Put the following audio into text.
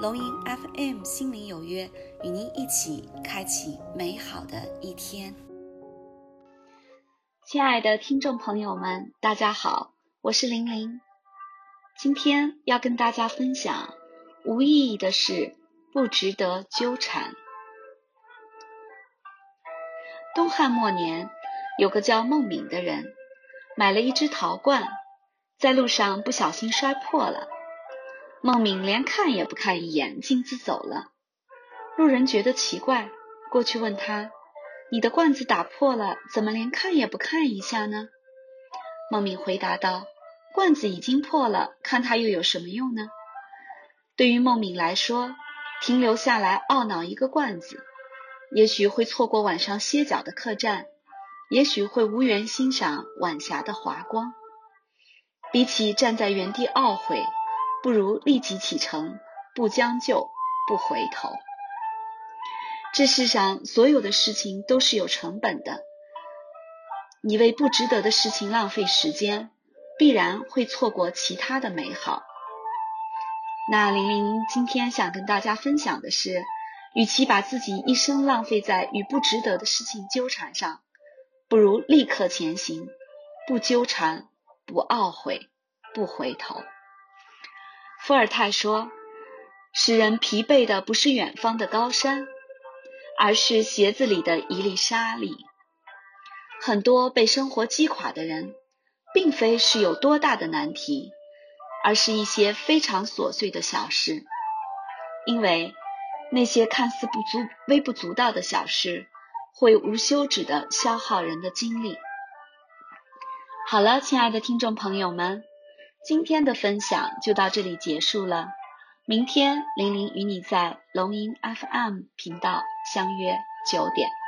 龙吟 FM 心灵有约，与您一起开启美好的一天。亲爱的听众朋友们，大家好，我是玲玲。今天要跟大家分享无意义的事，不值得纠缠。东汉末年，有个叫孟敏的人，买了一只陶罐，在路上不小心摔破了。孟敏连看也不看一眼，径自走了。路人觉得奇怪，过去问他：“你的罐子打破了，怎么连看也不看一下呢？”孟敏回答道：“罐子已经破了，看它又有什么用呢？”对于孟敏来说，停留下来懊恼一个罐子，也许会错过晚上歇脚的客栈，也许会无缘欣赏晚霞的华光。比起站在原地懊悔，不如立即启程，不将就，不回头。这世上所有的事情都是有成本的，你为不值得的事情浪费时间，必然会错过其他的美好。那玲玲今天想跟大家分享的是，与其把自己一生浪费在与不值得的事情纠缠上，不如立刻前行，不纠缠，不懊悔，不回头。伏尔泰说：“使人疲惫的不是远方的高山，而是鞋子里的一粒沙粒。很多被生活击垮的人，并非是有多大的难题，而是一些非常琐碎的小事。因为那些看似不足、微不足道的小事，会无休止的消耗人的精力。”好了，亲爱的听众朋友们。今天的分享就到这里结束了。明天玲玲与你在龙吟 FM 频道相约九点。